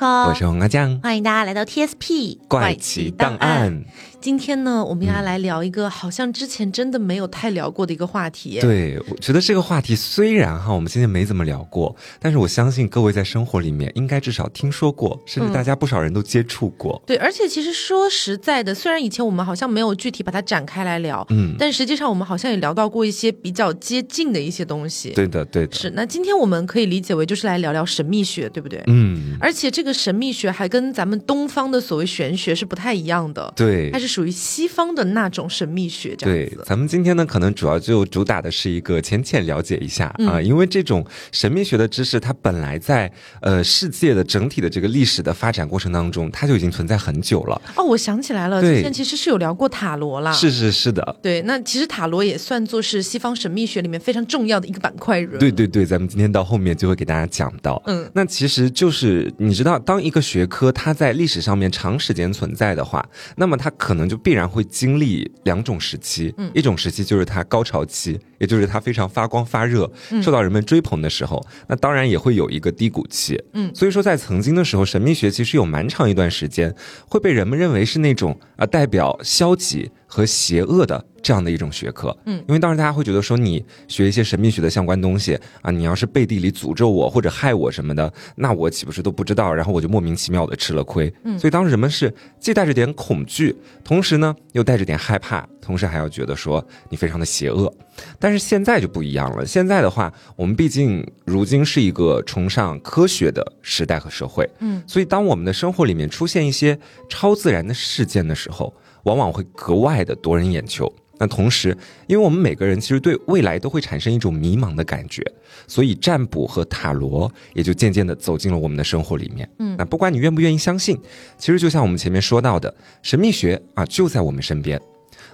我是红阿酱，欢迎大家来到 TSP 怪奇档案。今天呢，我们要来聊一个好像之前真的没有太聊过的一个话题。对，我觉得这个话题虽然哈，我们今天没怎么聊过，但是我相信各位在生活里面应该至少听说过，甚至大家不少人都接触过。对，而且其实说实在的，虽然以前我们好像没有具体把它展开来聊，嗯，但实际上我们好像也聊到过一些比较接近的一些东西。对的，对的。是，那今天我们可以理解为就是来聊聊神秘学，对不对？嗯。而且这个神秘学还跟咱们东方的所谓玄学是不太一样的。对。它是属于西方。的那种神秘学，这样对，咱们今天呢，可能主要就主打的是一个浅浅了解一下啊，因为这种神秘学的知识，它本来在呃世界的整体的这个历史的发展过程当中，它就已经存在很久了。哦，我想起来了，之前其实是有聊过塔罗啦，是是是的，对，那其实塔罗也算作是西方神秘学里面非常重要的一个板块。对对对，咱们今天到后面就会给大家讲到。嗯，那其实就是你知道，当一个学科它在历史上面长时间存在的话，那么它可能就必然会经历两。种时期，一种时期就是它高潮期，也就是它非常发光发热，受到人们追捧的时候。那当然也会有一个低谷期，嗯，所以说在曾经的时候，神秘学其实有蛮长一段时间会被人们认为是那种啊代表消极。和邪恶的这样的一种学科，嗯，因为当时大家会觉得说，你学一些神秘学的相关东西啊，你要是背地里诅咒我或者害我什么的，那我岂不是都不知道？然后我就莫名其妙的吃了亏。嗯，所以当时人们是既带着点恐惧，同时呢又带着点害怕，同时还要觉得说你非常的邪恶。但是现在就不一样了，现在的话，我们毕竟如今是一个崇尚科学的时代和社会，嗯，所以当我们的生活里面出现一些超自然的事件的时候。往往会格外的夺人眼球。那同时，因为我们每个人其实对未来都会产生一种迷茫的感觉，所以占卜和塔罗也就渐渐的走进了我们的生活里面。嗯，那不管你愿不愿意相信，其实就像我们前面说到的，神秘学啊就在我们身边。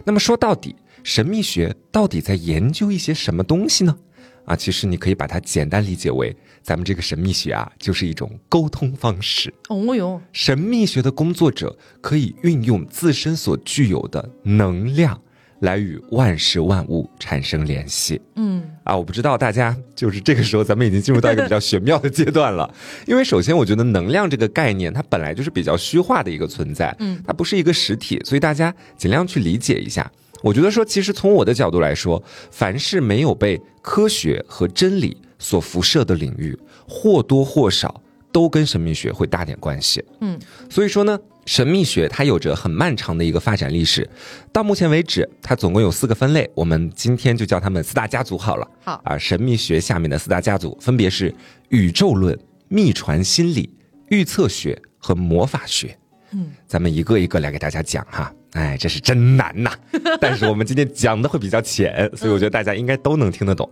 那么说到底，神秘学到底在研究一些什么东西呢？啊，其实你可以把它简单理解为，咱们这个神秘学啊，就是一种沟通方式。哦哟，神秘学的工作者可以运用自身所具有的能量，来与万事万物产生联系。嗯，啊，我不知道大家就是这个时候，咱们已经进入到一个比较玄妙的阶段了。因为首先，我觉得能量这个概念，它本来就是比较虚化的一个存在。嗯，它不是一个实体，所以大家尽量去理解一下。我觉得说，其实从我的角度来说，凡是没有被科学和真理所辐射的领域，或多或少都跟神秘学会搭点关系。嗯，所以说呢，神秘学它有着很漫长的一个发展历史。到目前为止，它总共有四个分类，我们今天就叫它们四大家族好了。好啊，神秘学下面的四大家族分别是宇宙论、秘传心理、预测学和魔法学。嗯，咱们一个一个来给大家讲哈。哎，这是真难呐！但是我们今天讲的会比较浅，所以我觉得大家应该都能听得懂。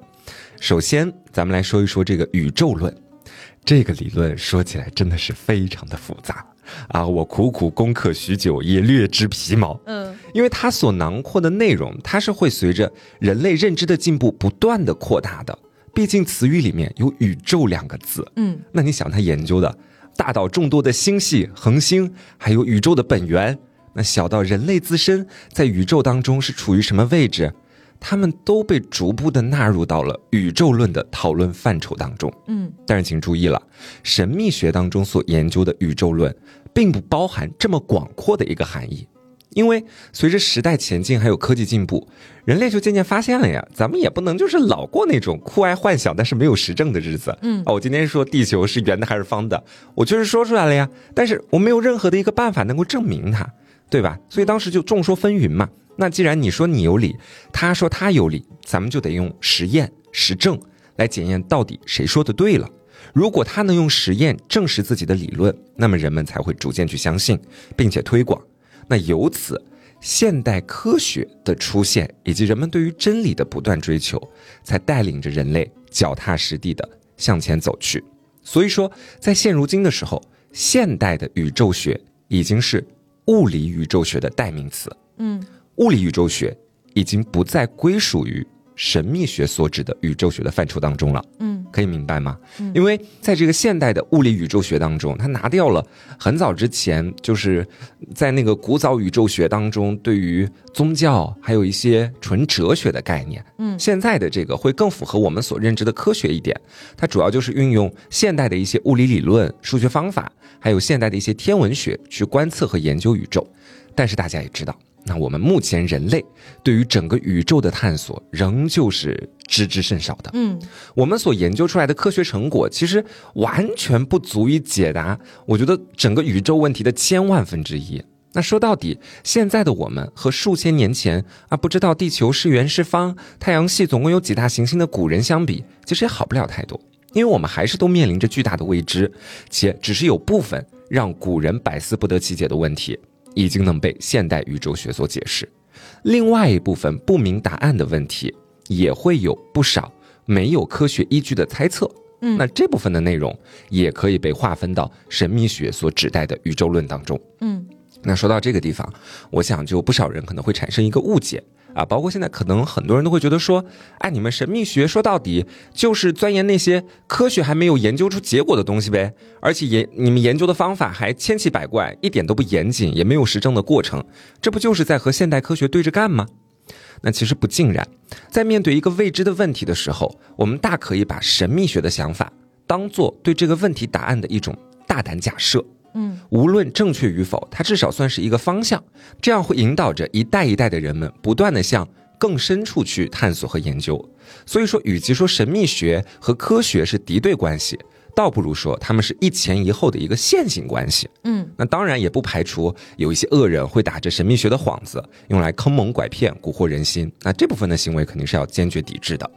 首先，咱们来说一说这个宇宙论。这个理论说起来真的是非常的复杂啊！我苦苦攻克许久，也略知皮毛。嗯，因为它所囊括的内容，它是会随着人类认知的进步不断的扩大的。毕竟词语里面有“宇宙”两个字。嗯，那你想，它研究的大到众多的星系、恒星，还有宇宙的本源。那小到人类自身在宇宙当中是处于什么位置，他们都被逐步的纳入到了宇宙论的讨论范畴当中。嗯，但是请注意了，神秘学当中所研究的宇宙论，并不包含这么广阔的一个含义，因为随着时代前进，还有科技进步，人类就渐渐发现了呀，咱们也不能就是老过那种酷爱幻想但是没有实证的日子。嗯，哦，我今天说地球是圆的还是方的，我确实说出来了呀，但是我没有任何的一个办法能够证明它。对吧？所以当时就众说纷纭嘛。那既然你说你有理，他说他有理，咱们就得用实验实证来检验到底谁说的对了。如果他能用实验证实自己的理论，那么人们才会逐渐去相信，并且推广。那由此，现代科学的出现以及人们对于真理的不断追求，才带领着人类脚踏实地的向前走去。所以说，在现如今的时候，现代的宇宙学已经是。物理宇宙学的代名词，嗯，物理宇宙学已经不再归属于神秘学所指的宇宙学的范畴当中了。嗯，可以明白吗？嗯，因为在这个现代的物理宇宙学当中，它拿掉了很早之前就是在那个古早宇宙学当中对于宗教还有一些纯哲学的概念。嗯，现在的这个会更符合我们所认知的科学一点。它主要就是运用现代的一些物理理论、数学方法，还有现代的一些天文学去观测和研究宇宙。但是大家也知道。那我们目前人类对于整个宇宙的探索仍旧是知之甚少的。嗯，我们所研究出来的科学成果其实完全不足以解答，我觉得整个宇宙问题的千万分之一。那说到底，现在的我们和数千年前啊不知道地球是圆是方、太阳系总共有几大行星的古人相比，其实也好不了太多，因为我们还是都面临着巨大的未知，且只是有部分让古人百思不得其解的问题。已经能被现代宇宙学所解释，另外一部分不明答案的问题也会有不少没有科学依据的猜测。嗯，那这部分的内容也可以被划分到神秘学所指代的宇宙论当中。嗯，那说到这个地方，我想就不少人可能会产生一个误解。啊，包括现在可能很多人都会觉得说，哎，你们神秘学说到底就是钻研那些科学还没有研究出结果的东西呗，而且研你们研究的方法还千奇百怪，一点都不严谨，也没有实证的过程，这不就是在和现代科学对着干吗？那其实不尽然，在面对一个未知的问题的时候，我们大可以把神秘学的想法当做对这个问题答案的一种大胆假设。嗯，无论正确与否，它至少算是一个方向，这样会引导着一代一代的人们不断的向更深处去探索和研究。所以说，与其说神秘学和科学是敌对关系，倒不如说他们是一前一后的一个线性关系。嗯，那当然也不排除有一些恶人会打着神秘学的幌子，用来坑蒙拐骗、蛊惑人心。那这部分的行为肯定是要坚决抵制的。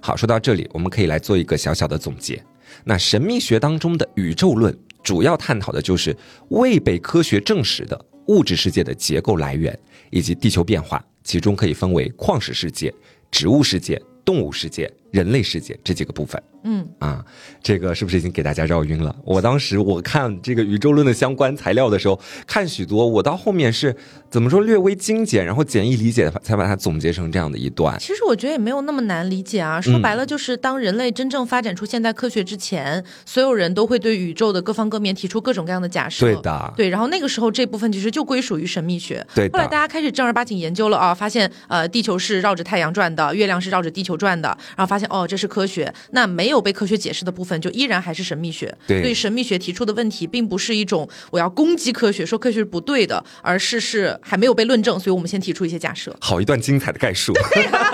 好，说到这里，我们可以来做一个小小的总结。那神秘学当中的宇宙论。主要探讨的就是未被科学证实的物质世界的结构来源以及地球变化，其中可以分为矿石世界、植物世界、动物世界。人类世界这几个部分，嗯啊，这个是不是已经给大家绕晕了？我当时我看这个宇宙论的相关材料的时候，看许多，我到后面是怎么说略微精简，然后简易理解，才把它总结成这样的一段。其实我觉得也没有那么难理解啊，说白了就是当人类真正发展出现代科学之前，所有人都会对宇宙的各方各面提出各种各样的假设。对的，对，然后那个时候这部分其实就归属于神秘学。对，后来大家开始正儿八经研究了啊，发现呃地球是绕着太阳转的，月亮是绕着地球转的，然后发现哦这是科学。那没有被科学解释的部分，就依然还是神秘学。对神秘学提出的问题，并不是一种我要攻击科学，说科学是不对的，而是是还没有被论证，所以我们先提出一些假设。好一段精彩的概述。对啊，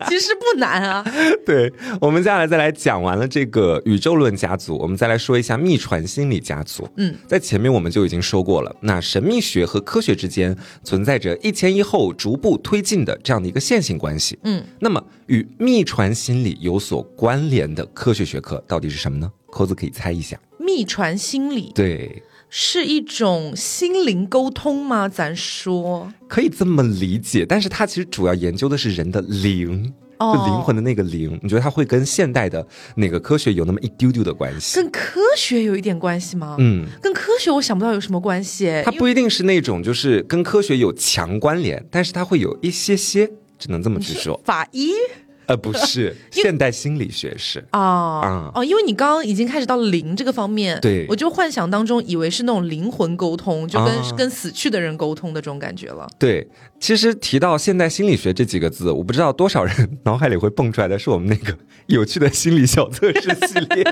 就其实不难啊。对，我们接下来再来讲完了这个宇宙论家族，我们再来说一下秘传心理家族。嗯，在前面我们就已经说过了，那神秘学和科学之间存在着一前一后、逐步推进的这样的一个线性关系。嗯，那么与秘传心理有所。关联的科学学科到底是什么呢？扣子可以猜一下。秘传心理，对，是一种心灵沟通吗？咱说可以这么理解，但是它其实主要研究的是人的灵，就灵魂的那个灵。你觉得它会跟现代的那个科学有那么一丢丢的关系？跟科学有一点关系吗？嗯，跟科学我想不到有什么关系。它不一定是那种就是跟科学有强关联，但是它会有一些些，只能这么去说。法医。呃，不是，现代心理学是。啊，哦，因为你刚刚已经开始到灵这个方面，对，我就幻想当中以为是那种灵魂沟通，就跟跟死去的人沟通的这种感觉了。对，其实提到现代心理学这几个字，我不知道多少人脑海里会蹦出来的是我们那个有趣的心理小测试系列，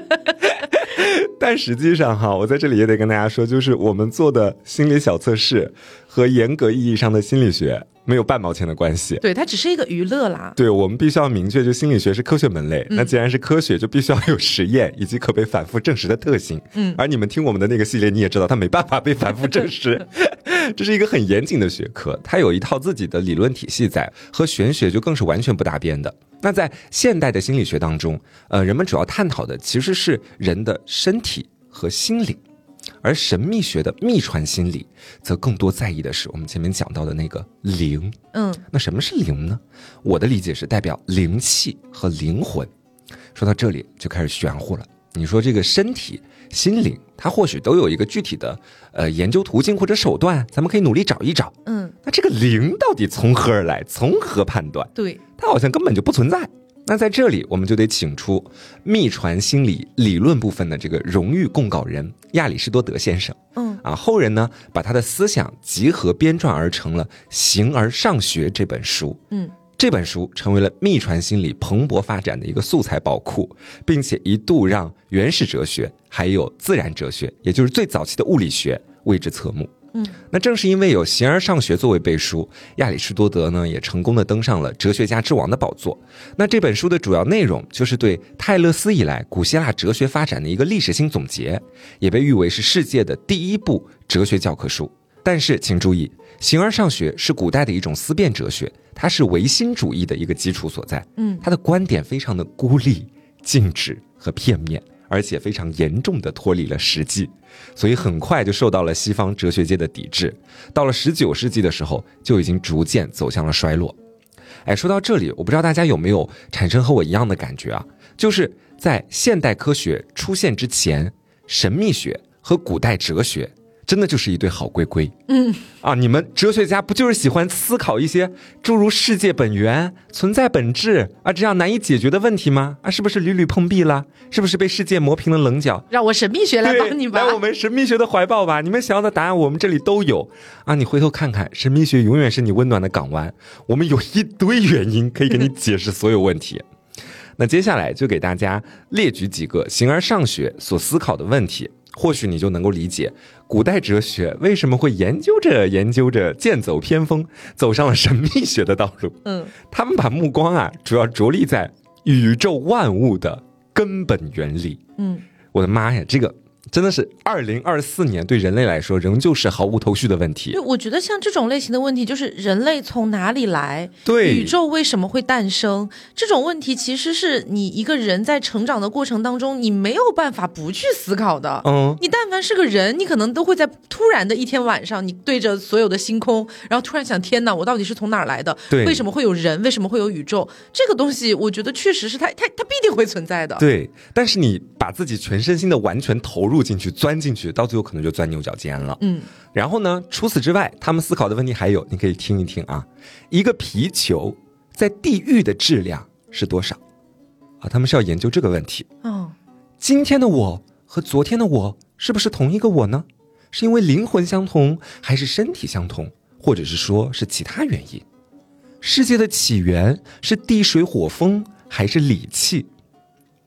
但实际上哈，我在这里也得跟大家说，就是我们做的心理小测试和严格意义上的心理学。没有半毛钱的关系，对它只是一个娱乐啦。对我们必须要明确，就心理学是科学门类，那既然是科学，就必须要有实验以及可被反复证实的特性。嗯，而你们听我们的那个系列，你也知道，它没办法被反复证实，这是一个很严谨的学科，它有一套自己的理论体系在，和玄学就更是完全不搭边的。那在现代的心理学当中，呃，人们主要探讨的其实是人的身体和心理。而神秘学的秘传心理，则更多在意的是我们前面讲到的那个灵。嗯，那什么是灵呢？我的理解是代表灵气和灵魂。说到这里就开始玄乎了。你说这个身体、心灵，它或许都有一个具体的呃研究途径或者手段，咱们可以努力找一找。嗯，那这个灵到底从何而来？从何判断？对，它好像根本就不存在。那在这里，我们就得请出秘传心理理论部分的这个荣誉供稿人亚里士多德先生。嗯啊，后人呢把他的思想集合编撰而成了《形而上学》这本书。嗯，这本书成为了秘传心理蓬勃发展的一个素材宝库，并且一度让原始哲学还有自然哲学，也就是最早期的物理学为之侧目。嗯，那正是因为有《形而上学》作为背书，亚里士多德呢也成功的登上了哲学家之王的宝座。那这本书的主要内容就是对泰勒斯以来古希腊哲学发展的一个历史性总结，也被誉为是世界的第一部哲学教科书。但是请注意，《形而上学》是古代的一种思辨哲学，它是唯心主义的一个基础所在。嗯他的观点非常的孤立、静止和片面，而且非常严重的脱离了实际，所以很快就受到了西方哲学界的抵制。到了十九世纪的时候，就已经逐渐走向了衰落。哎，说到这里，我不知道大家有没有产生和我一样的感觉啊？就是在现代科学出现之前，神秘学和古代哲学真的就是一对好龟龟。嗯啊，你们哲学家不就是喜欢思考一些诸如世界本源、存在本质啊这样难以解决的问题吗？啊，是不是屡屡碰壁了？是不是被世界磨平了棱角？让我神秘学来帮你吧来。我们神秘学的怀抱吧！你们想要的答案，我们这里都有啊！你回头看看，神秘学永远是你温暖的港湾。我们有一堆原因可以给你解释所有问题。那接下来就给大家列举几个形而上学所思考的问题，或许你就能够理解古代哲学为什么会研究着研究着剑走偏锋，走上了神秘学的道路。嗯他们把目光啊，主要着力在宇宙万物的根本原理。嗯，我的妈呀，这个真的是二零二四年对人类来说仍旧是毫无头绪的问题对，。我觉得像这种类型的问题，就是人类从哪里来，对宇宙为什么会诞生这种问题，其实是你一个人在成长的过程当中，你没有办法不去思考的。嗯，你但凡是个人，你可能都会在突然的一天晚上，你对着所有的星空，然后突然想：天哪，我到底是从哪儿来的？对为什么会有人？为什么会有宇宙？这个东西，我觉得确实是它，它，它必定会存在的。对。但是你把自己全身心的完全投入进去，钻进去，到最后可能就钻牛角尖了。嗯，然后呢，除此之外，他们思考的问题还有，你可以听一听啊，一个皮球在地狱的质量是多少？啊，他们是要研究这个问题。哦，今天的我和昨天的我是不是同一个我呢？是因为灵魂相同，还是身体相同，或者是说是其他原因？世界的起源是地水火风，还是理气？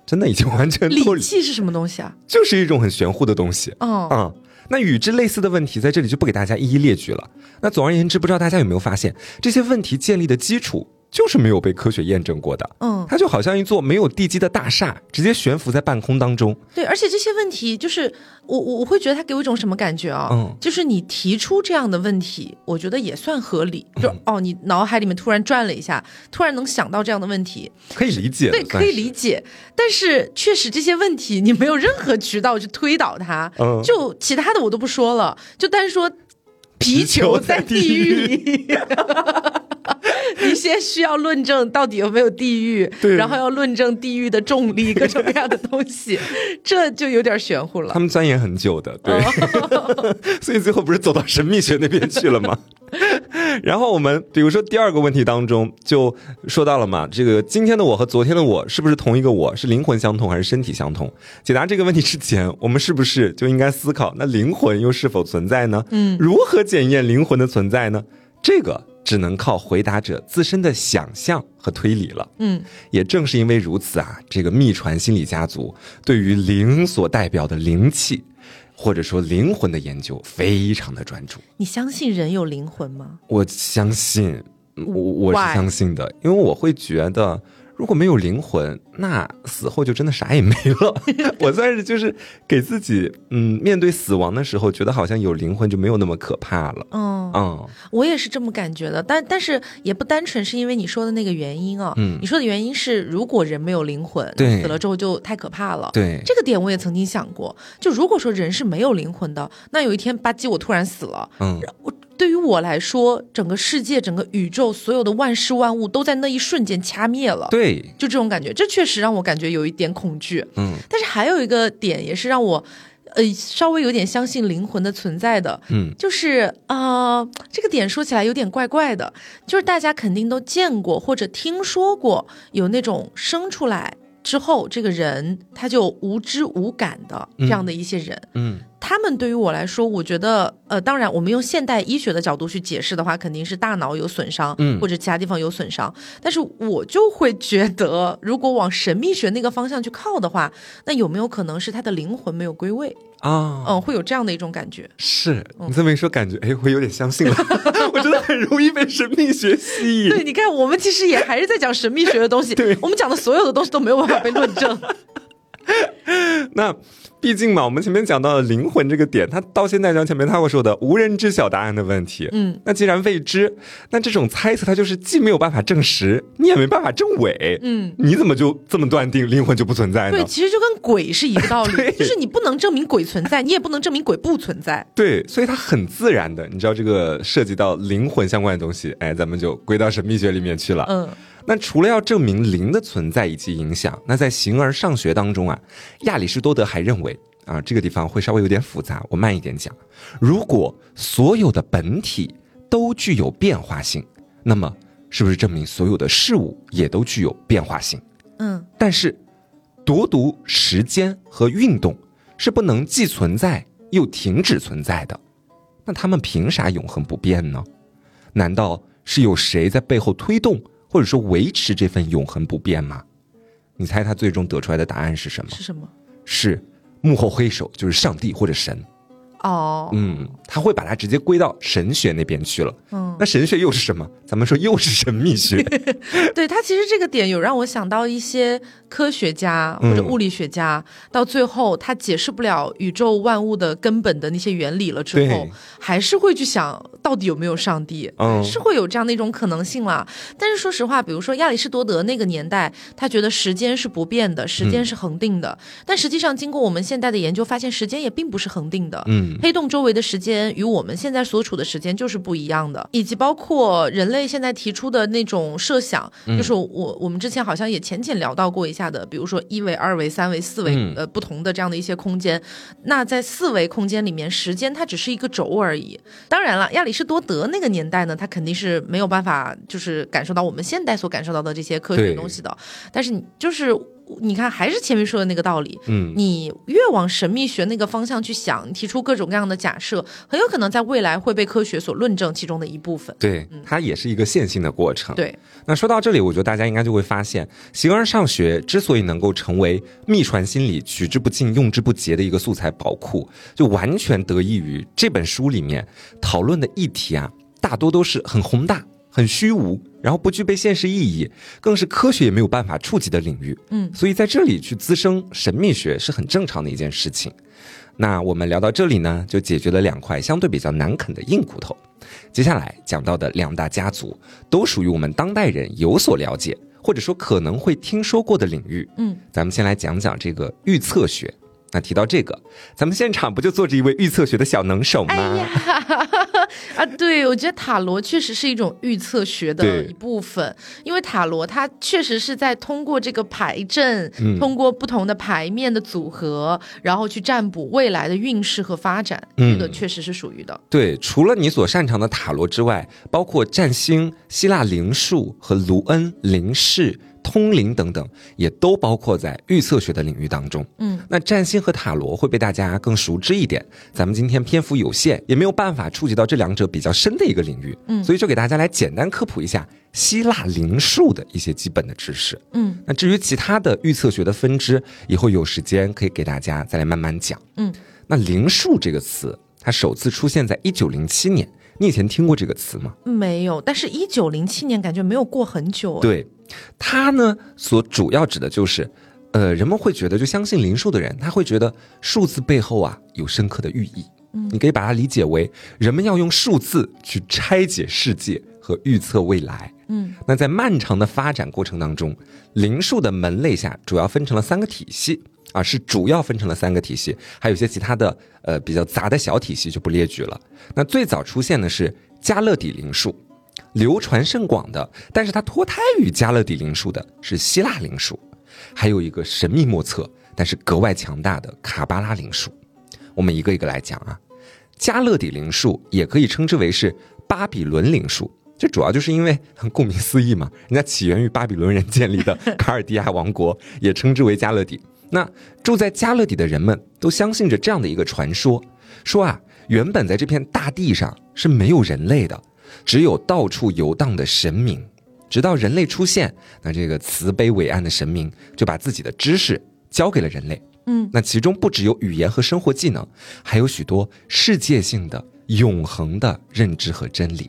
真的已经完全 理气是什么东西啊？就是一种很玄乎的东西。嗯，啊、那与之类似的问题在这里就不给大家一一列举了。那总而言之，不知道大家有没有发现，这些问题建立的基础就是没有被科学验证过的。嗯，它就好像一座没有地基的大厦，直接悬浮在半空当中。对，而且这些问题，就是我我我会觉得它给我一种什么感觉啊？嗯就是你提出这样的问题，我觉得也算合理。嗯就哦，你脑海里面突然转了一下，突然能想到这样的问题，可以理解，对，可以理解。但是确实这些问题你没有任何渠道去推导它，嗯 就其他的我都不说了，就单说皮球在地狱里。你先需要论证到底有没有地狱，对然后要论证地狱的重力各种各样的东西，这就有点玄乎了他。们钻研很久的，对，哦 所以最后不是走到神秘学那边去了吗？然后我们比如说第二个问题当中就说到了嘛，这个今天的我和昨天的我是不是同一个我？是灵魂相同还是身体相同？解答这个问题之前，我们是不是就应该思考，那灵魂又是否存在呢？嗯，如何检验灵魂的存在呢？这个只能靠回答者自身的想象和推理了。嗯，也正是因为如此啊，这个秘传心理家族对于灵所代表的灵气，或者说灵魂的研究非常的专注。你相信人有灵魂吗？我相信，我我是？相信的，因为我会觉得。如果没有灵魂，那死后就真的啥也没了。我算是就是给自己，嗯，面对死亡的时候，觉得好像有灵魂就没有那么可怕了。嗯，嗯，我也是这么感觉的，但但是也不单纯是因为你说的那个原因啊。嗯你说的原因是，如果人没有灵魂，对死了之后就太可怕了。对，这个点我也曾经想过，就如果说人是没有灵魂的，那有一天吧唧我突然死了，嗯，我对于我来说，整个世界、整个宇宙、所有的万事万物都在那一瞬间掐灭了。对，就这种感觉，这确实让我感觉有一点恐惧。嗯，但是还有一个点也是让我，呃，稍微有点相信灵魂的存在的。嗯，就是呃，这个点说起来有点怪怪的，就是大家肯定都见过或者听说过有那种生出来之后，这个人他就无知无感的这样的一些人。嗯他们对于我来说，我觉得，呃，当然，我们用现代医学的角度去解释的话，肯定是大脑有损伤，嗯或者其他地方有损伤。但是我就会觉得，如果往神秘学那个方向去靠的话，那有没有可能是他的灵魂没有归位？啊，嗯，会有这样的一种感觉。是你这么一说，感觉哎，我有点相信了。我真的很容易被神秘学吸引。对，你看，我们其实也还是在讲神秘学的东西，对我们讲的所有的东西都没有办法被论证。那毕竟嘛，我们前面讲到了灵魂这个点，它到现在像前面他会说的无人知晓答案的问题。嗯，那既然未知，那这种猜测它就是既没有办法证实，你也没办法证伪。嗯，你怎么就这么断定灵魂就不存在呢对，？其实就跟鬼是一个道理，就是你不能证明鬼存在，你也不能证明鬼不存在。对，所以它很自然的，你知道这个涉及到灵魂相关的东西，哎，咱们就归到神秘学里面去了。嗯那除了要证明灵的存在以及影响，那在形而上学当中啊，亚里士多德还认为啊，这个地方会稍微有点复杂，我慢一点讲。如果所有的本体都具有变化性，那么是不是证明所有的事物也都具有变化性？嗯但是，独独时间和运动是不能既存在又停止存在的，那他们凭啥永恒不变呢？难道是有谁在背后推动或者说维持这份永恒不变吗？你猜他最终得出来的答案是什么？是什么？是幕后黑手，就是上帝或者神。哦，嗯，他会把它直接归到神学那边去了。嗯，那神学又是什么？咱们说又是神秘学。对他其实这个点有让我想到一些科学家或者嗯物理学家，到最后他解释不了宇宙万物的根本的那些原理了之后，还是会去想到底有没有上帝，嗯是会有这样的一种可能性啦。但是说实话，比如说亚里士多德那个年代，他觉得时间是不变的，时间是恒定的，但实际上经过我们现代的研究，发现时间也并不是恒定的。嗯黑洞周围的时间与我们现在所处的时间就是不一样的，以及包括人类现在提出的那种设想，就是我我们之前好像也浅浅聊到过一下的，比如说一维、二维、三维、四维、嗯呃不同的这样的一些空间。那在四维空间里面，时间它只是一个轴而已。当然了，亚里士多德那个年代呢，他肯定是没有办法就是感受到我们现代所感受到的这些科学东西的。但是你就是你看，还是前面说的那个道理，嗯，你越往神秘学那个方向去想，提出各种各样的假设，很有可能在未来会被科学所论证其中的一部分。对，它也是一个线性的过程。对，那说到这里，我觉得大家应该就会发现，形而上学之所以能够成为秘传心理取之不尽、用之不竭的一个素材宝库，就完全得益于这本书里面讨论的议题啊，大多都是很宏大、很虚无，然后不具备现实意义，更是科学也没有办法触及的领域。嗯所以在这里去滋生神秘学是很正常的一件事情。那我们聊到这里呢，就解决了两块相对比较难啃的硬骨头。接下来讲到的两大家族，都属于我们当代人有所了解，或者说可能会听说过的领域。嗯，咱们先来讲讲这个预测学。那提到这个，咱们现场不就坐着一位预测学的小能手吗？啊，对，我觉得塔罗确实是一种预测学的一部分，因为塔罗它确实是在通过这个牌阵，嗯通过不同的牌面的组合，然后去占卜未来的运势和发展，嗯这个确实是属于的。对，除了你所擅长的塔罗之外，包括占星、希腊灵术和卢恩、灵视、通灵等等，也都包括在预测学的领域当中。嗯，那占星和塔罗会被大家更熟知一点。咱们今天篇幅有限，也没有办法触及到这两者比较深的一个领域。嗯所以就给大家来简单科普一下希腊灵术的一些基本的知识。嗯那至于其他的预测学的分支，以后有时间可以给大家再来慢慢讲。嗯，那灵术这个词，它首次出现在一九零七年。你以前听过这个词吗？没有，但是一九零七年感觉没有过很久。，对，它呢所主要指的就是，呃，人们会觉得，就相信灵数的人，他会觉得数字背后啊有深刻的寓意。嗯你可以把它理解为人们要用数字去拆解世界和预测未来。嗯那在漫长的发展过程当中，灵数的门类下主要分成了三个体系。啊，是主要分成了三个体系，还有一些其他的呃比较杂的小体系就不列举了。那最早出现的是加勒底灵数，流传甚广的，但是它脱胎于加勒底灵术的是希腊灵术，还有一个神秘莫测但是格外强大的卡巴拉灵术。我们一个一个来讲啊，加勒底灵术也可以称之为是巴比伦灵术。这主要就是因为，顾名思义嘛，人家起源于巴比伦人建立的 卡尔迪亚王国，也称之为加勒底。那住在加勒底的人们都相信着这样的一个传说：说啊，原本在这片大地上是没有人类的，只有到处游荡的神明。直到人类出现，那这个慈悲伟岸的神明就把自己的知识交给了人类。嗯，那其中不只有语言和生活技能，还有许多世界性的、永恒的认知和真理。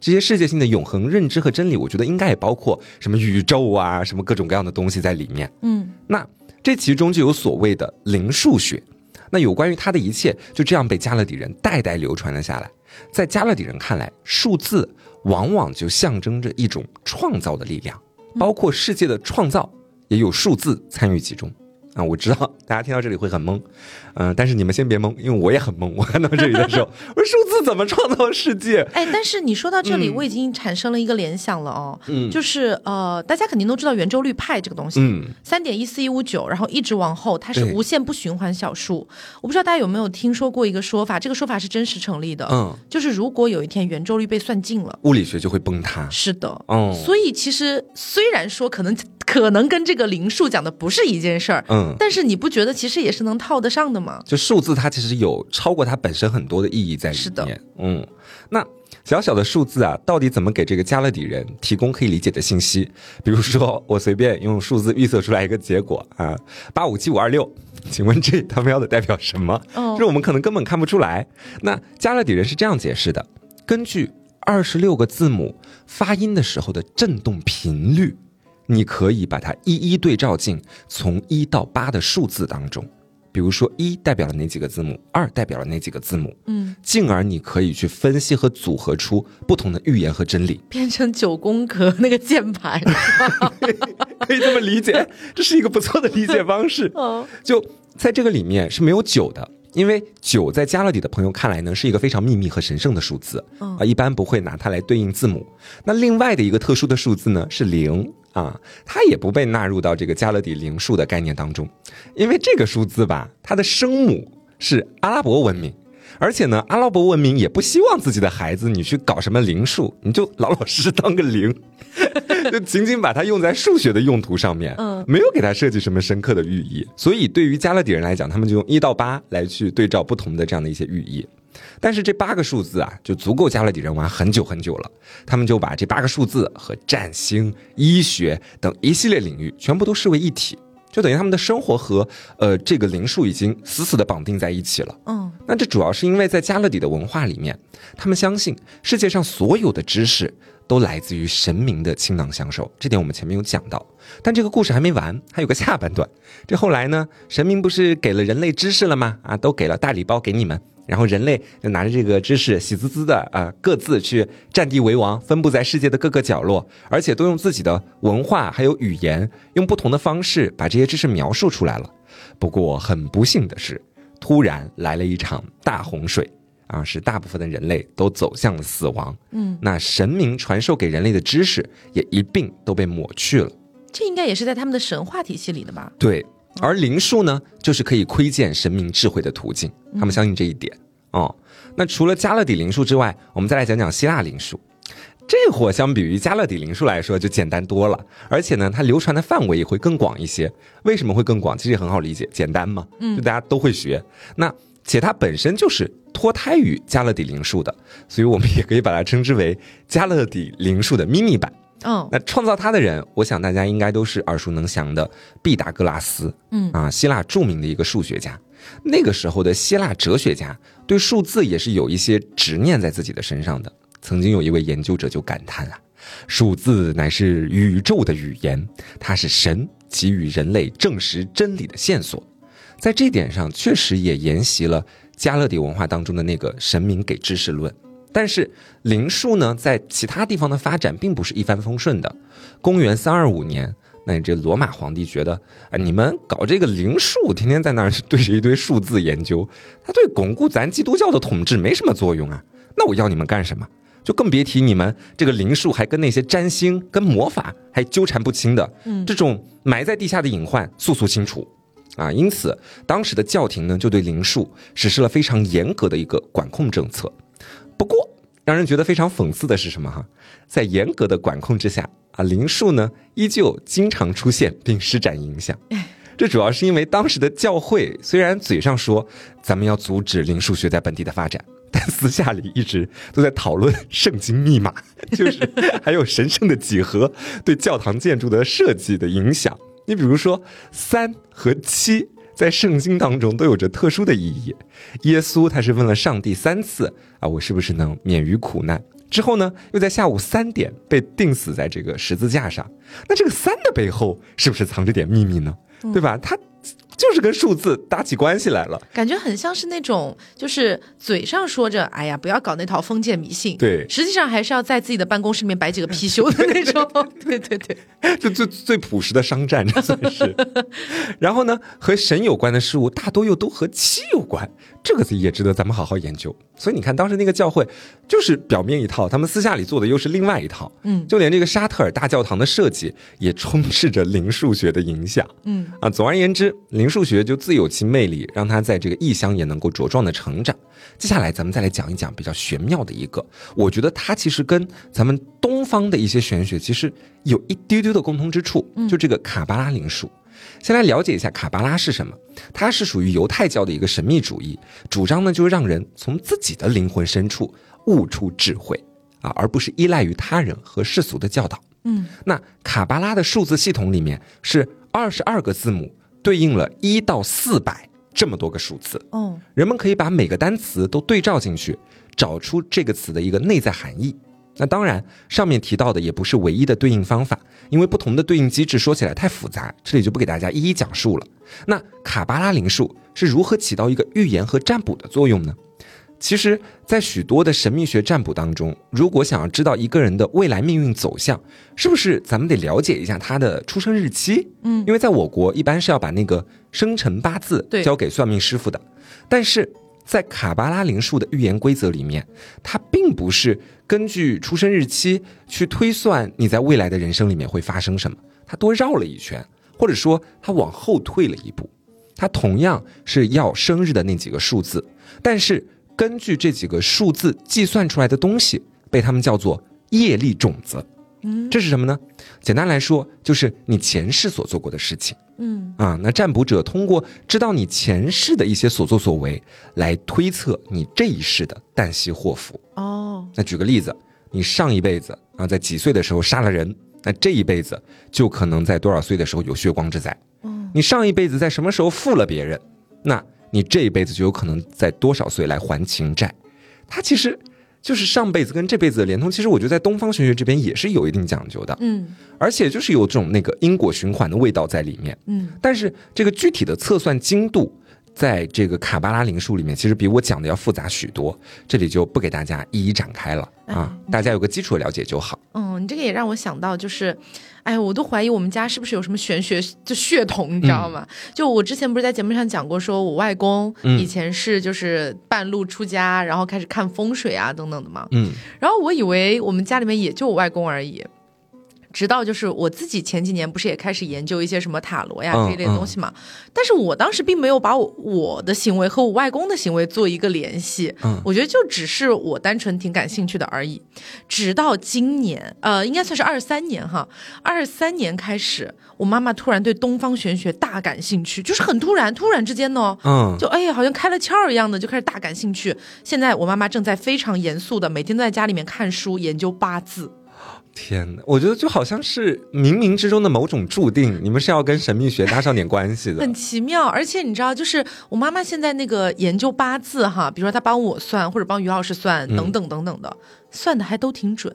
这些世界性的永恒认知和真理，我觉得应该也包括什么宇宙啊，什么各种各样的东西在里面。嗯，那这其中就有所谓的灵数学。那有关于它的一切，就这样被加勒底人代代流传了下来。在加勒底人看来，数字往往就象征着一种创造的力量，包括世界的创造也有数字参与其中。啊，我知道大家听到这里会很懵，嗯，但是你们先别懵，因为我也很懵。我看到这里的时候，我说数字怎么创造世界？哎，但是你说到这里，我已经产生了一个联想了哦，嗯就是呃，大家肯定都知道圆周率派这个东西，嗯，三点一四一五九，然后一直往后，它是无限不循环小数。我不知道大家有没有听说过一个说法，这个说法是真实成立的，嗯，就是如果有一天圆周率被算尽了，物理学就会崩塌。是的，哦，所以其实虽然说可能可能跟这个零数讲的不是一件事儿，嗯，但是你不觉得其实也是能套得上的吗？就数字它其实有超过它本身很多的意义在里面。是的，嗯，那小小的数字啊，到底怎么给这个加勒底人提供可以理解的信息？比如说，我随便用数字预测出来一个结果啊，八五七五二六，请问这他喵的代表什么？就是我们可能根本看不出来。那加勒底人是这样解释的：根据二十六个字母发音的时候的振动频率，你可以把它一一对照进从一到八的数字当中。比如说，一代表了哪几个字母，二代表了哪几个字母，嗯，进而你可以去分析和组合出不同的预言和真理，变成九宫格那个键盘，可以这么理解，这是一个不错的理解方式。哦，就在这个里面是没有九的，因为九在加勒底的朋友看来呢是一个非常秘密和神圣的数字嗯啊，一般不会拿它来对应字母。那另外的一个特殊的数字呢是零啊，它也不被纳入到这个加勒底零数的概念当中，因为这个数字吧，它的生母是阿拉伯文明。而且呢，阿拉伯文明也不希望自己的孩子你去搞什么灵数，你就老老实实当个零，就仅仅把它用在数学的用途上面，嗯没有给它设计什么深刻的寓意。所以对于加勒底人来讲，他们就用一到八来去对照不同的这样的一些寓意。但是这八个数字啊，就足够加勒底人玩很久很久了。他们就把这八个数字和占星、医学等一系列领域全部都视为一体，就等于他们的生活和呃这个灵数已经死死的绑定在一起了。嗯那这主要是因为在加勒底的文化里面，他们相信世界上所有的知识都来自于神明的倾囊相授，这点我们前面有讲到。但这个故事还没完，还有个下半段。这后来呢，神明不是给了人类知识了吗？啊，都给了大礼包给你们，然后人类就拿着这个知识，喜滋滋的啊，各自去占地为王，分布在世界的各个角落，而且都用自己的文化还有语言，用不同的方式把这些知识描述出来了。不过很不幸的是，突然来了一场大洪水啊，使大部分的人类都走向了死亡。嗯，那神明传授给人类的知识也一并都被抹去了。这应该也是在他们的神话体系里的吧？对，而灵术呢，就是可以窥见神明智慧的途径，他们相信这一点。哦，那除了加勒底灵术之外，我们再来讲讲希腊灵术。这货相比于加勒底灵术来说就简单多了，而且呢，它流传的范围也会更广一些。为什么会更广？其实也很好理解，简单嘛，嗯就大家都会学。那且它本身就是脱胎于加勒底灵术的，所以我们也可以把它称之为加勒底灵术的咪咪版。嗯那创造它的人，我想大家应该都是耳熟能详的毕达哥拉斯。嗯啊，希腊著名的一个数学家。那个时候的希腊哲学家对数字也是有一些执念在自己的身上的。曾经有一位研究者就感叹啊，数字乃是宇宙的语言，它是神给予人类证实真理的线索。在这点上，确实也沿袭了加勒底文化当中的那个神明给知识论。但是灵数呢，在其他地方的发展并不是一帆风顺的。公元三二五年，那你这罗马皇帝觉得，啊，你们搞这个灵数，天天在那儿对着一堆数字研究，它对巩固咱基督教的统治没什么作用啊。那我要你们干什么？就更别提你们这个灵数还跟那些占星、跟魔法还纠缠不清的，嗯，这种埋在地下的隐患，速速清除，啊！因此，当时的教廷呢，就对灵术实施了非常严格的一个管控政策。不过，让人觉得非常讽刺的是什么？哈，在严格的管控之下，啊，林树呢，依旧经常出现并施展影响。这主要是因为当时的教会虽然嘴上说咱们要阻止林数学在本地的发展。但私下里一直都在讨论圣经密码，就是还有神圣的几何对教堂建筑的设计的影响。你比如说，三和七在圣经当中都有着特殊的意义。耶稣他是问了上帝三次啊，我是不是能免于苦难？之后呢，又在下午三点被钉死在这个十字架上。那这个三的背后是不是藏着点秘密呢？对吧？他。就是跟数字搭起关系来了，感觉很像是那种，就是嘴上说着“哎呀，不要搞那套封建迷信”，对，实际上还是要在自己的办公室里面摆几个貔貅的那种。对对对，就最最朴实的商战，这算是。然后呢，和神有关的事物大多又都和气有关，这个也值得咱们好好研究。所以你看，当时那个教会就是表面一套，他们私下里做的又是另外一套。嗯，就连这个沙特尔大教堂的设计也充斥着零数学的影响。嗯啊，总而言之，零数学就自有其魅力，让它在这个异乡也能够茁壮的成长。接下来咱们再来讲一讲比较玄妙的一个，我觉得它其实跟咱们东方的一些玄学其实有一丢丢的共通之处，就这个卡巴拉灵数。先来了解一下卡巴拉是什么？它是属于犹太教的一个神秘主义，主张呢就是让人从自己的灵魂深处悟出智慧啊，而不是依赖于他人和世俗的教导。嗯，那卡巴拉的数字系统里面是二十二个字母，对应了一到四百这么多个数字。哦，人们可以把每个单词都对照进去，找出这个词的一个内在含义。那当然，上面提到的也不是唯一的对应方法，因为不同的对应机制说起来太复杂，这里就不给大家一一讲述了。那卡巴拉灵数是如何起到一个预言和占卜的作用呢？其实，在许多的神秘学占卜当中，如果想要知道一个人的未来命运走向，是不是咱们得了解一下他的出生日期？嗯，因为在我国一般是要把那个生辰八字交给算命师傅的，但是。在卡巴拉灵数的预言规则里面，它并不是根据出生日期去推算你在未来的人生里面会发生什么，它多绕了一圈，或者说它往后退了一步。它同样是要生日的那几个数字，但是根据这几个数字计算出来的东西，被他们叫做业力种子。嗯，这是什么呢？简单来说，就是你前世所做过的事情。嗯啊，那占卜者通过知道你前世的一些所作所为，来推测你这一世的旦夕祸福。哦，那举个例子，你上一辈子啊，在几岁的时候杀了人，那这一辈子就可能在多少岁的时候有血光之灾。嗯，你上一辈子在什么时候负了别人，那你这一辈子就有可能在多少岁来还情债。它其实。就是上辈子跟这辈子的连通，其实我觉得在东方玄学这边也是有一定讲究的，嗯，而且就是有这种那个因果循环的味道在里面，嗯，但是这个具体的测算精度。在这个卡巴拉灵数里面，其实比我讲的要复杂许多，这里就不给大家一一展开了啊，大家有个基础的了解就好。嗯，你这个也让我想到，就是，哎，我都怀疑我们家是不是有什么玄学就血统，你知道吗？就我之前不是在节目上讲过，说我外公以前是就是半路出家，然后开始看风水啊等等的嘛。嗯，然后我以为我们家里面也就我外公而已。直到就是我自己前几年不是也开始研究一些什么塔罗呀这一类东西嘛，但是我当时并没有把我我的行为和我外公的行为做一个联系，嗯，我觉得就只是我单纯挺感兴趣的而已。直到今年，呃，应该算是二三年哈，二三年开始，我妈妈突然对东方玄学大感兴趣，就是很突然，突然之间呢，嗯，就哎呀，好像开了窍一样的，就开始大感兴趣。现在我妈妈正在非常严肃的每天都在家里面看书研究八字。天哪，我觉得就好像是冥冥之中的某种注定，你们是要跟神秘学搭上点关系的，很奇妙。而且你知道，就是我妈妈现在那个研究八字哈，比如说她帮我算，或者帮于老师算，等等等等的，算的还都挺准，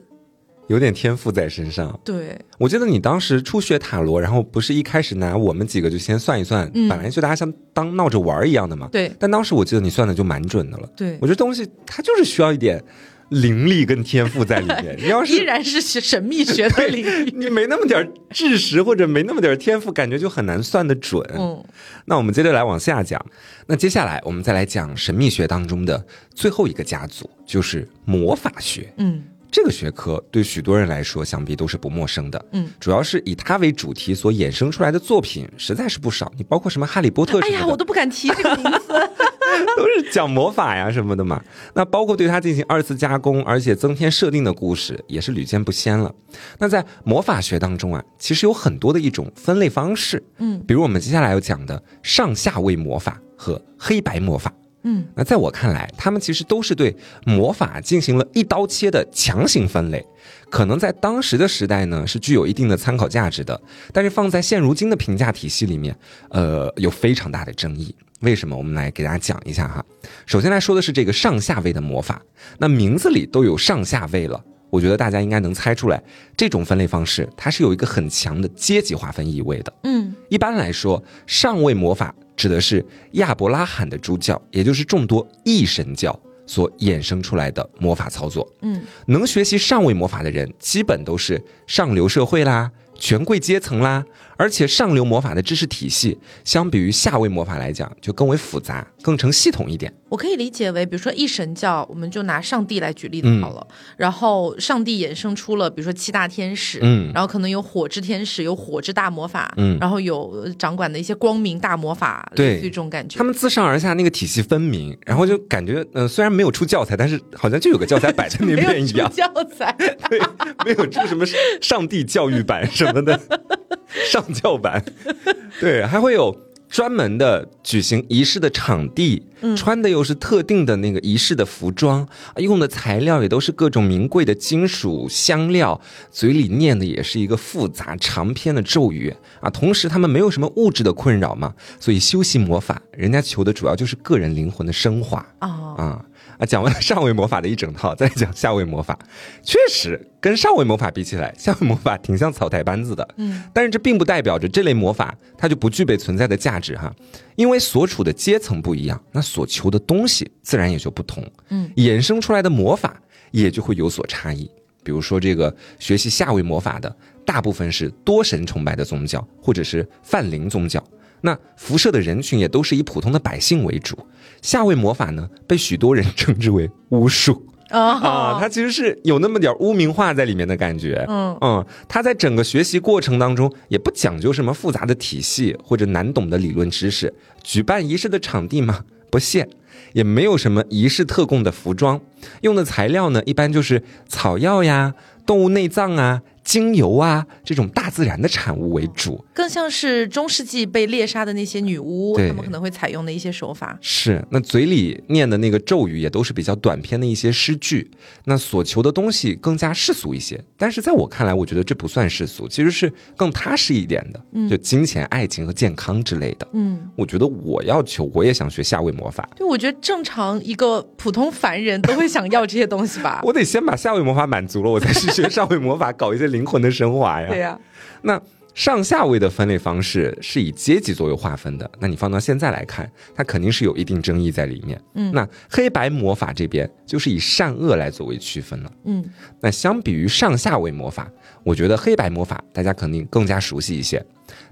有点天赋在身上。对，我记得你当时初学塔罗，然后不是一开始拿我们几个就先算一算，本来就大家像当闹着玩一样的嘛。对。但当时我记得你算的就蛮准的了。对，我觉得东西它就是需要一点。灵力跟天赋在里面。你要是 依然是神神秘学的领域。你没那么点儿知识或者没那么点儿天赋，感觉就很难算得准。嗯，那我们接着来往下讲。那接下来我们再来讲神秘学当中的最后一个家族，就是魔法学。嗯这个学科对许多人来说，想必都是不陌生的。嗯，主要是以它为主题所衍生出来的作品实在是不少。你包括什么《哈利波特》什么的，哎呀，我都不敢提这个名字。都是讲魔法呀什么的嘛。那包括对它进行二次加工，而且增添设定的故事，也是屡见不鲜了。那在魔法学当中啊，其实有很多的一种分类方式，嗯比如我们接下来要讲的上下位魔法和黑白魔法。嗯那在我看来，他们其实都是对魔法进行了一刀切的强行分类，可能在当时的时代呢是具有一定的参考价值的，但是放在现如今的评价体系里面，呃，有非常大的争议。为什么？我们来给大家讲一下哈。首先来说的是这个上下位的魔法，那名字里都有上下位了。我觉得大家应该能猜出来，这种分类方式它是有一个很强的阶级划分意味的。嗯一般来说，上位魔法指的是亚伯拉罕的诸教，也就是众多异神教所衍生出来的魔法操作。嗯能学习上位魔法的人，基本都是上流社会啦、权贵阶层啦，而且上流魔法的知识体系，相比于下位魔法来讲，就更为复杂，更成系统一点。我可以理解为，比如说一神教，我们就拿上帝来举例嗯子好了。然后上帝衍生出了，比如说七大天使，嗯然后可能有火之天使，有火之大魔法，嗯然后有掌管的一些光明大魔法，对这种感觉。他们自上而下那个体系分明，然后就感觉，嗯、虽然没有出教材，但是好像就有个教材摆在那边一样。教材，对，没有出什么上帝教育版什么的，上教版，对，还会有专门的举行仪式的场地，穿的又是特定的那个仪式的服装，用的材料也都是各种名贵的金属香料，嘴里念的也是一个复杂长篇的咒语啊。同时，他们没有什么物质的困扰嘛，所以修习魔法，人家求的主要就是个人灵魂的升华。哦，啊啊！讲完了上位魔法的一整套，再讲下位魔法。确实，跟上位魔法比起来，下位魔法挺像草台班子的。嗯，但是这并不代表着这类魔法它就不具备存在的价值哈，因为所处的阶层不一样，那所求的东西自然也就不同。嗯，衍生出来的魔法也就会有所差异。比如说，这个学习下位魔法的，大部分是多神崇拜的宗教，或者是泛灵宗教。那辐射的人群也都是以普通的百姓为主。下位魔法呢，被许多人 称之为巫术哦啊，它其实是有那么点污名化在里面的感觉。嗯嗯，它在整个学习过程当中也不讲究什么复杂的体系或者难懂的理论知识，举办仪式的场地嘛不限，也没有什么仪式特供的服装，用的材料呢一般就是草药呀、动物内脏啊、精油啊这种大自然的产物为主。更像是中世纪被猎杀的那些女巫，对她们可能会采用的一些手法。是，那嘴里念的那个咒语也都是比较短篇的一些诗句，那所求的东西更加世俗一些。但是在我看来，我觉得这不算世俗，其实是更踏实一点的，就金钱、爱情和健康之类的。嗯，我觉得我要求，我也想学下位魔法，对，我觉得正常一个普通凡人都会想要这些东西吧。我得先把下位魔法满足了，我再去学上位魔法，搞一些灵魂的升华呀。对呀、那上下位的分类方式是以阶级作为划分的，那你放到现在来看，它肯定是有一定争议在里面。嗯那黑白魔法这边就是以善恶来作为区分了。嗯那相比于上下位魔法，我觉得黑白魔法大家肯定更加熟悉一些，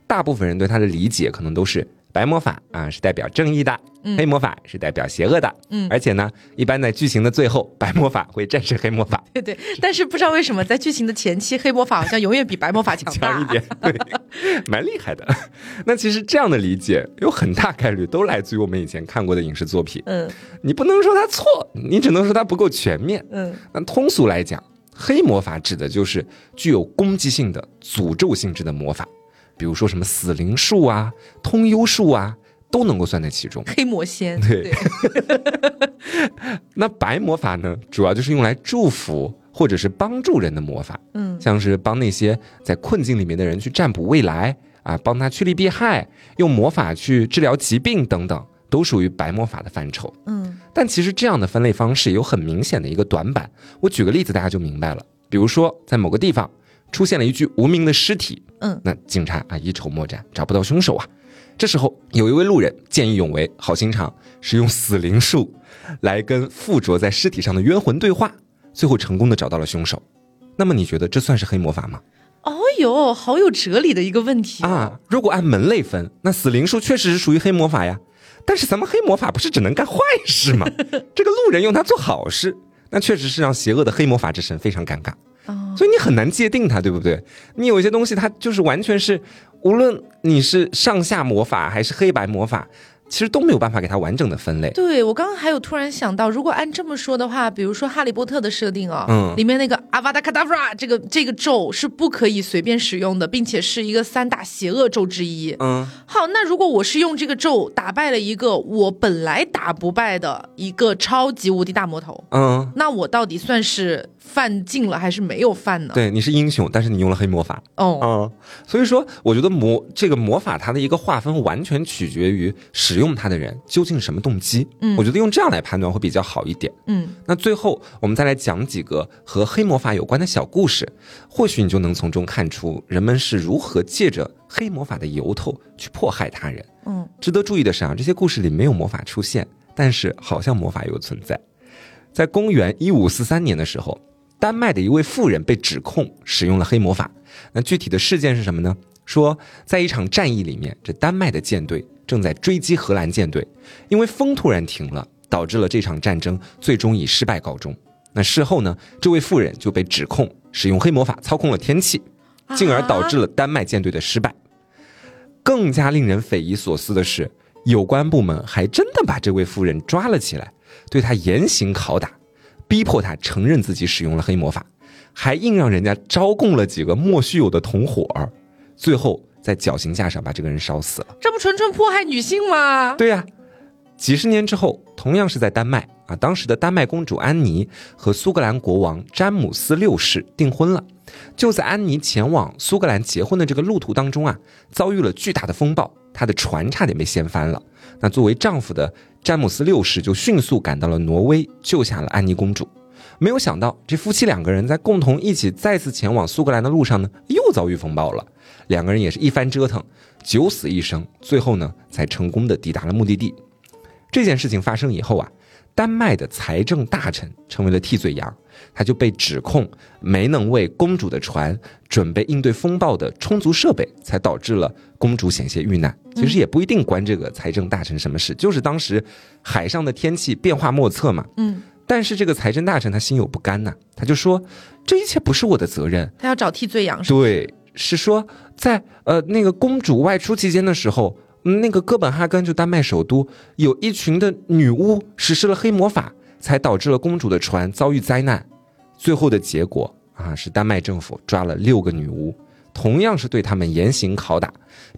大部分人对它的理解可能都是白魔法啊是代表正义的，嗯。黑魔法是代表邪恶的，嗯。而且呢，一般在剧情的最后，白魔法会战胜黑魔法。对对，但是不知道为什么在剧情的前期，黑魔法好像永远比白魔法强大强一点，对，蛮厉害的。那其实这样的理解有很大概率都来自于我们以前看过的影视作品，嗯。你不能说它错，你只能说它不够全面。嗯。那通俗来讲，黑魔法指的就是具有攻击性的诅咒性质的魔法，比如说什么死灵术啊、通幽术啊，都能够算在其中。黑魔仙，对 那白魔法呢，主要就是用来祝福或者是帮助人的魔法，嗯像是帮那些在困境里面的人去占卜未来啊，帮他趋利避害，用魔法去治疗疾病等等，都属于白魔法的范畴。嗯但其实这样的分类方式有很明显的一个短板，我举个例子大家就明白了。比如说，在某个地方出现了一具无名的尸体，嗯那警察啊一筹莫展，找不到凶手啊。这时候有一位路人见义勇为，好心肠，使用死灵术来跟附着在尸体上的冤魂对话。最后成功的找到了凶手。那么你觉得这算是黑魔法吗？哦哟，好有哲理的一个问题啊！如果按门类分，那死灵术确实是属于黑魔法呀。但是咱们黑魔法不是只能干坏事吗？这个路人用它做好事，那确实是让邪恶的黑魔法之神非常尴尬。所以你很难界定它，对不对？你有一些东西，它就是完全是，无论你是上下魔法还是黑白魔法。其实都没有办法给它完整的分类。对我刚刚还有突然想到，如果按这么说的话，比如说哈利波特的设定啊，嗯，里面那个阿瓦达卡达弗拉这个这个咒是不可以随便使用的，并且是一个三大邪恶咒之一。嗯，好，那如果我是用这个咒打败了一个我本来打不败的一个超级无敌大魔头，嗯，那我到底算是？犯禁了还是没有犯呢？对，你是英雄，但是你用了黑魔法哦。嗯，所以说，我觉得魔这个魔法它的一个划分完全取决于使用它的人究竟什么动机。嗯，我觉得用这样来判断会比较好一点。嗯，那最后我们再来讲几个和黑魔法有关的小故事，或许你就能从中看出人们是如何借着黑魔法的由头去迫害他人。嗯，值得注意的是啊，这些故事里没有魔法出现，但是好像魔法又存在。在公元一五四三年的时候。丹麦的一位妇人被指控使用了黑魔法。那具体的事件是什么呢？说在一场战役里面，这丹麦的舰队正在追击荷兰舰队，因为风突然停了，导致了这场战争最终以失败告终。那事后呢，这位妇人就被指控使用黑魔法操控了天气，进而导致了丹麦舰队的失败。更加令人匪夷所思的是，有关部门还真的把这位妇人抓了起来，对她严刑拷打。逼迫她承认自己使用了黑魔法，还硬让人家招供了几个莫须有的同伙儿，最后在绞刑架上把这个人烧死了。这不纯纯迫害女性吗？对呀，几十年之后，同样是在丹麦啊，当时的丹麦公主安妮和苏格兰国王詹姆斯六世订婚了。就在安妮前往苏格兰结婚的这个路途当中啊，遭遇了巨大的风暴，她的船差点被掀翻了。那作为丈夫的。詹姆斯六世就迅速赶到了挪威，救下了安妮公主。没有想到，这夫妻两个人在共同一起再次前往苏格兰的路上呢，又遭遇风暴了。两个人也是一番折腾，九死一生，最后呢，才成功的抵达了目的地。这件事情发生以后啊。丹麦的财政大臣成为了替罪羊，他就被指控没能为公主的船准备应对风暴的充足设备，才导致了公主险些遇难。其实也不一定关这个财政大臣什么事，就是当时海上的天气变化莫测嘛。嗯，但是这个财政大臣他心有不甘呐，他就说这一切不是我的责任，他要找替罪羊是。对，是说在呃那个公主外出期间的时候。那个哥本哈根就丹麦首都，有一群的女巫实施了黑魔法，才导致了公主的船遭遇灾难。最后的结果啊，是丹麦政府抓了六个女巫，同样是对他们严刑拷打，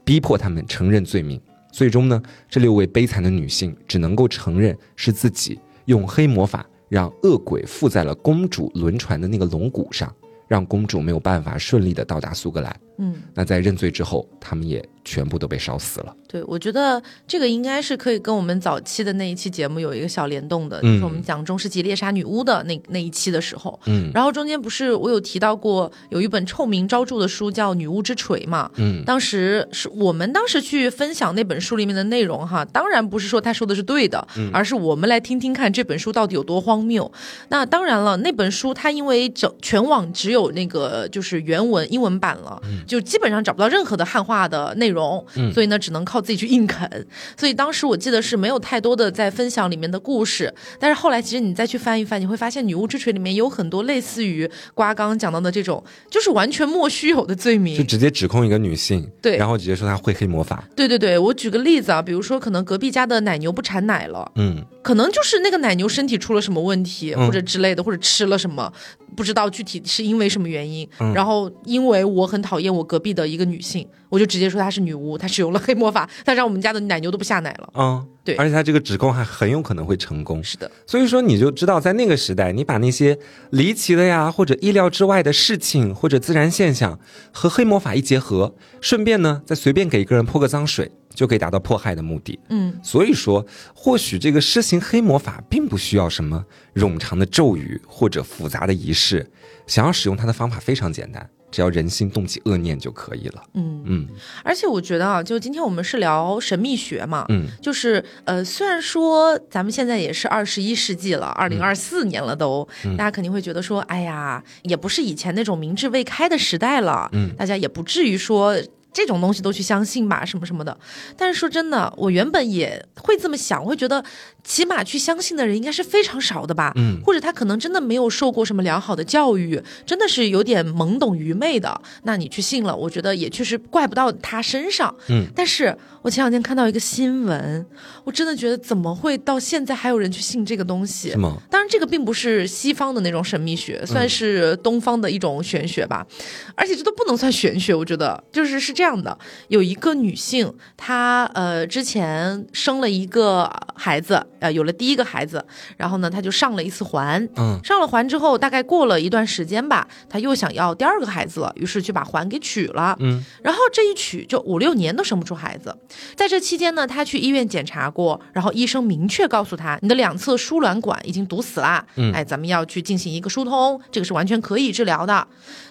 逼迫他们承认罪名。最终呢，这六位悲惨的女性只能够承认是自己用黑魔法让恶鬼附在了公主轮船的那个龙骨上，让公主没有办法顺利的到达苏格兰。嗯，那在认罪之后，他们也。全部都被烧死了。对，我觉得这个应该是可以跟我们早期的那一期节目有一个小联动的，就是我们讲中世纪猎杀女巫的那那一期的时候。嗯，然后中间不是我有提到过有一本臭名昭著的书叫《女巫之锤》嘛？嗯，当时是我们当时去分享那本书里面的内容哈，当然不是说他说的是对的，而是我们来听听看这本书到底有多荒谬。那当然了，那本书它因为整全网只有那个就是原文英文版了，就基本上找不到任何的汉化的内容。容，所以呢，只能靠自己去硬啃。所以当时我记得是没有太多的在分享里面的故事，但是后来其实你再去翻一翻，你会发现《女巫之锤》里面有很多类似于瓜刚刚讲到的这种，就是完全莫须有的罪名，就直接指控一个女性，对，然后直接说她会黑魔法。对对对，我举个例子啊，比如说可能隔壁家的奶牛不产奶了，嗯，可能就是那个奶牛身体出了什么问题，或者之类的，或者吃了什么，不知道具体是因为什么原因。然后因为我很讨厌我隔壁的一个女性，我就直接说她是。女巫，她使用了黑魔法，她让我们家的奶牛都不下奶了。嗯，对，而且她这个指控还很有可能会成功。是的，所以说你就知道，在那个时代，你把那些离奇的呀，或者意料之外的事情，或者自然现象和黑魔法一结合，顺便呢再随便给一个人泼个脏水，就可以达到迫害的目的。嗯，所以说，或许这个施行黑魔法并不需要什么冗长的咒语或者复杂的仪式，想要使用它的方法非常简单。只要人心动起恶念就可以了。嗯嗯而且我觉得啊，就今天我们是聊神秘学嘛，嗯，就是呃，虽然说咱们现在也是二十一世纪了，二零二四年了都，大家肯定会觉得说，哎呀，也不是以前那种明智未开的时代了，嗯大家也不至于说。这种东西都去相信吧，什么什么的。但是说真的，我原本也会这么想，我会觉得起码去相信的人应该是非常少的吧。嗯或者他可能真的没有受过什么良好的教育，真的是有点懵懂愚昧的。那你去信了，我觉得也确实怪不到他身上。嗯，但是我前两天看到一个新闻，我真的觉得怎么会到现在还有人去信这个东西是？吗？当然，这个并不是西方的那种神秘学，算是东方的一种玄学吧。而且这都不能算玄学，我觉得就是是这样的：有一个女性，她呃之前生了一个孩子，呃有了第一个孩子，然后呢，他就上了一次环，嗯上了环之后，大概过了一段时间吧，他又想要第二个孩子了，于是就把环给取了。嗯然后这一取就五六年都生不出孩子，在这期间呢，他去医院检查过，然后医生明确告诉他，你的两侧输卵管已经堵死啦，嗯哎，咱们要去进行一个疏通，这个是完全可以治疗的。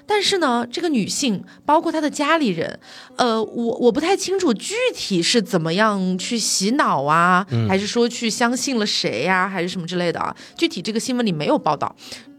但是呢，这个女性包括她的家里人，呃，我我不太清楚具体是怎么样去洗脑啊，还是说去相信了谁呀、还是什么之类的啊？具体这个新闻里没有报道。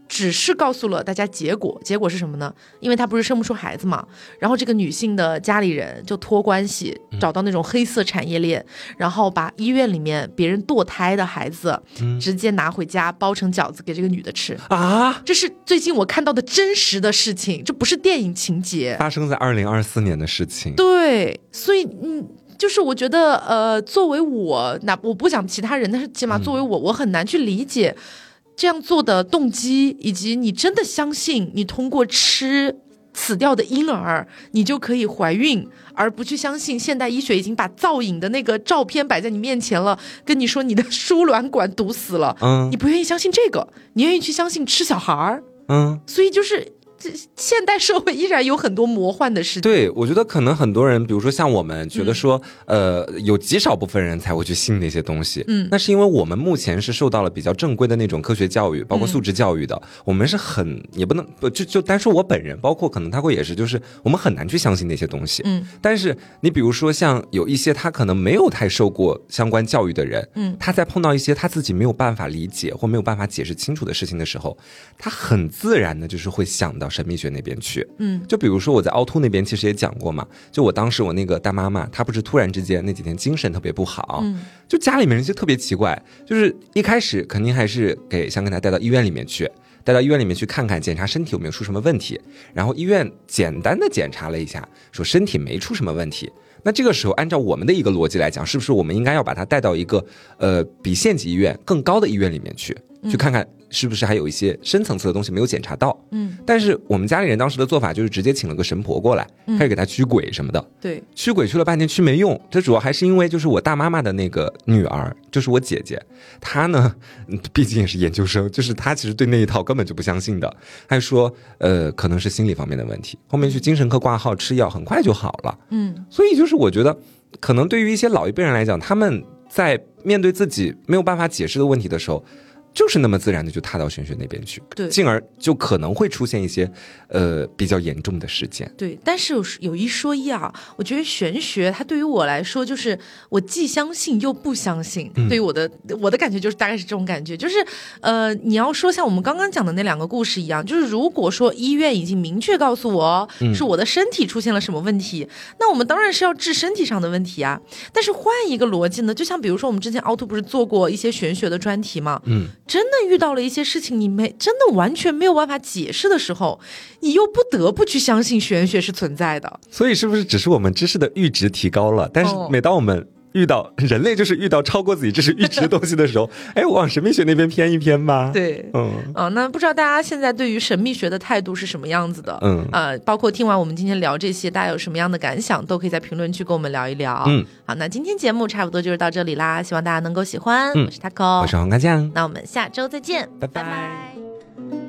只是告诉了大家结果，结果是什么呢？因为她不是生不出孩子嘛，然后这个女性的家里人就托关系找到那种黑色产业链，然后把医院里面别人堕胎的孩子直接拿回家包成饺子给这个女的吃。啊，这是最近我看到的真实的事情，这不是电影情节。发生在二零二四年的事情。对，所以嗯，就是我觉得呃，作为我，那我不讲其他人，但是起码作为我，我很难去理解这样做的动机，以及你真的相信你通过吃。死掉的婴儿，你就可以怀孕，而不去相信现代医学已经把造影的那个照片摆在你面前了，跟你说你的 输卵管堵死了，嗯。你不愿意相信这个，你愿意去相信吃小孩儿，嗯，所以就是这现代社会依然有很多魔幻的事情。对，我觉得可能很多人，比如说像我们，觉得说，呃，有极少部分人才会去信那些东西。嗯那是因为我们目前是受到了比较正规的那种科学教育，包括素质教育的。我们是很也不能不就就单说我本人，包括可能他会也是，就是我们很难去相信那些东西。嗯，但是你比如说像有一些他可能没有太受过相关教育的人，嗯他在碰到一些他自己没有办法理解或没有办法解释清楚的事情的时候，他很自然的就是会想到神秘学那边去。嗯就比如说我在凹凸那边其实也讲过嘛，就我当时我那个大妈妈，她不是突然之间那几天精神特别不好，嗯就家里面人就特别奇怪，就是一开始肯定还是给想给她带到医院里面去。带到医院里面去看看，检查身体有没有出什么问题。然后医院简单的检查了一下，说身体没出什么问题。那这个时候，按照我们的一个逻辑来讲，是不是我们应该要把她带到一个呃比县级医院更高的医院里面去，去看看是不是还有一些深层次的东西没有检查到？嗯，但是我们家里人当时的做法就是直接请了个神婆过来，开始给他驱鬼什么的。对，驱鬼驱了半天驱没用，这主要还是因为就是我大妈妈的那个女儿，就是我姐姐，她呢，嗯 毕竟也是研究生，就是她其实对那一套根本就不相信的，还说呃可能是心理方面的问题，后面去精神科挂号吃药，很快就好了。嗯所以就是我觉得，可能对于一些老一辈人来讲，他们在面对自己没有办法解释的问题的时候。就是那么自然的就踏到玄学那边去，对进而就可能会出现一些，呃，比较严重的事件。对，但是有有一说一啊，我觉得玄学它对于我来说，就是我既相信又不相信。嗯对于我的我的感觉就是大概是这种感觉，就是呃，你要说像我们刚刚讲的那两个故事一样，就是如果说医院已经明确告诉我嗯是我的身体出现了什么问题，那我们当然是要治身体上的问题啊。但是换一个逻辑呢，就像比如说我们之前凹凸不是做过一些玄学的专题吗？嗯，真的遇到了一些事情，你没真的完全没有办法解释的时候，你又不得不去相信玄学是存在的。所以是不是只是我们知识的阈值提高了？但是哦每当我们遇到人类就是遇到超过自己知识阈值的东西的时候，哎，我往神秘学那边偏一偏吧。，对，嗯。啊，那不知道大家现在对于神秘学的态度是什么样子的？嗯。呃，包括听完我们今天聊这些，大家有什么样的感想，都可以在评论区跟我们聊一聊。嗯，好，那今天节目差不多就是到这里啦，希望大家能够喜欢。嗯。我是 taco，我是黄瓜酱，那我们下周再见，拜。拜拜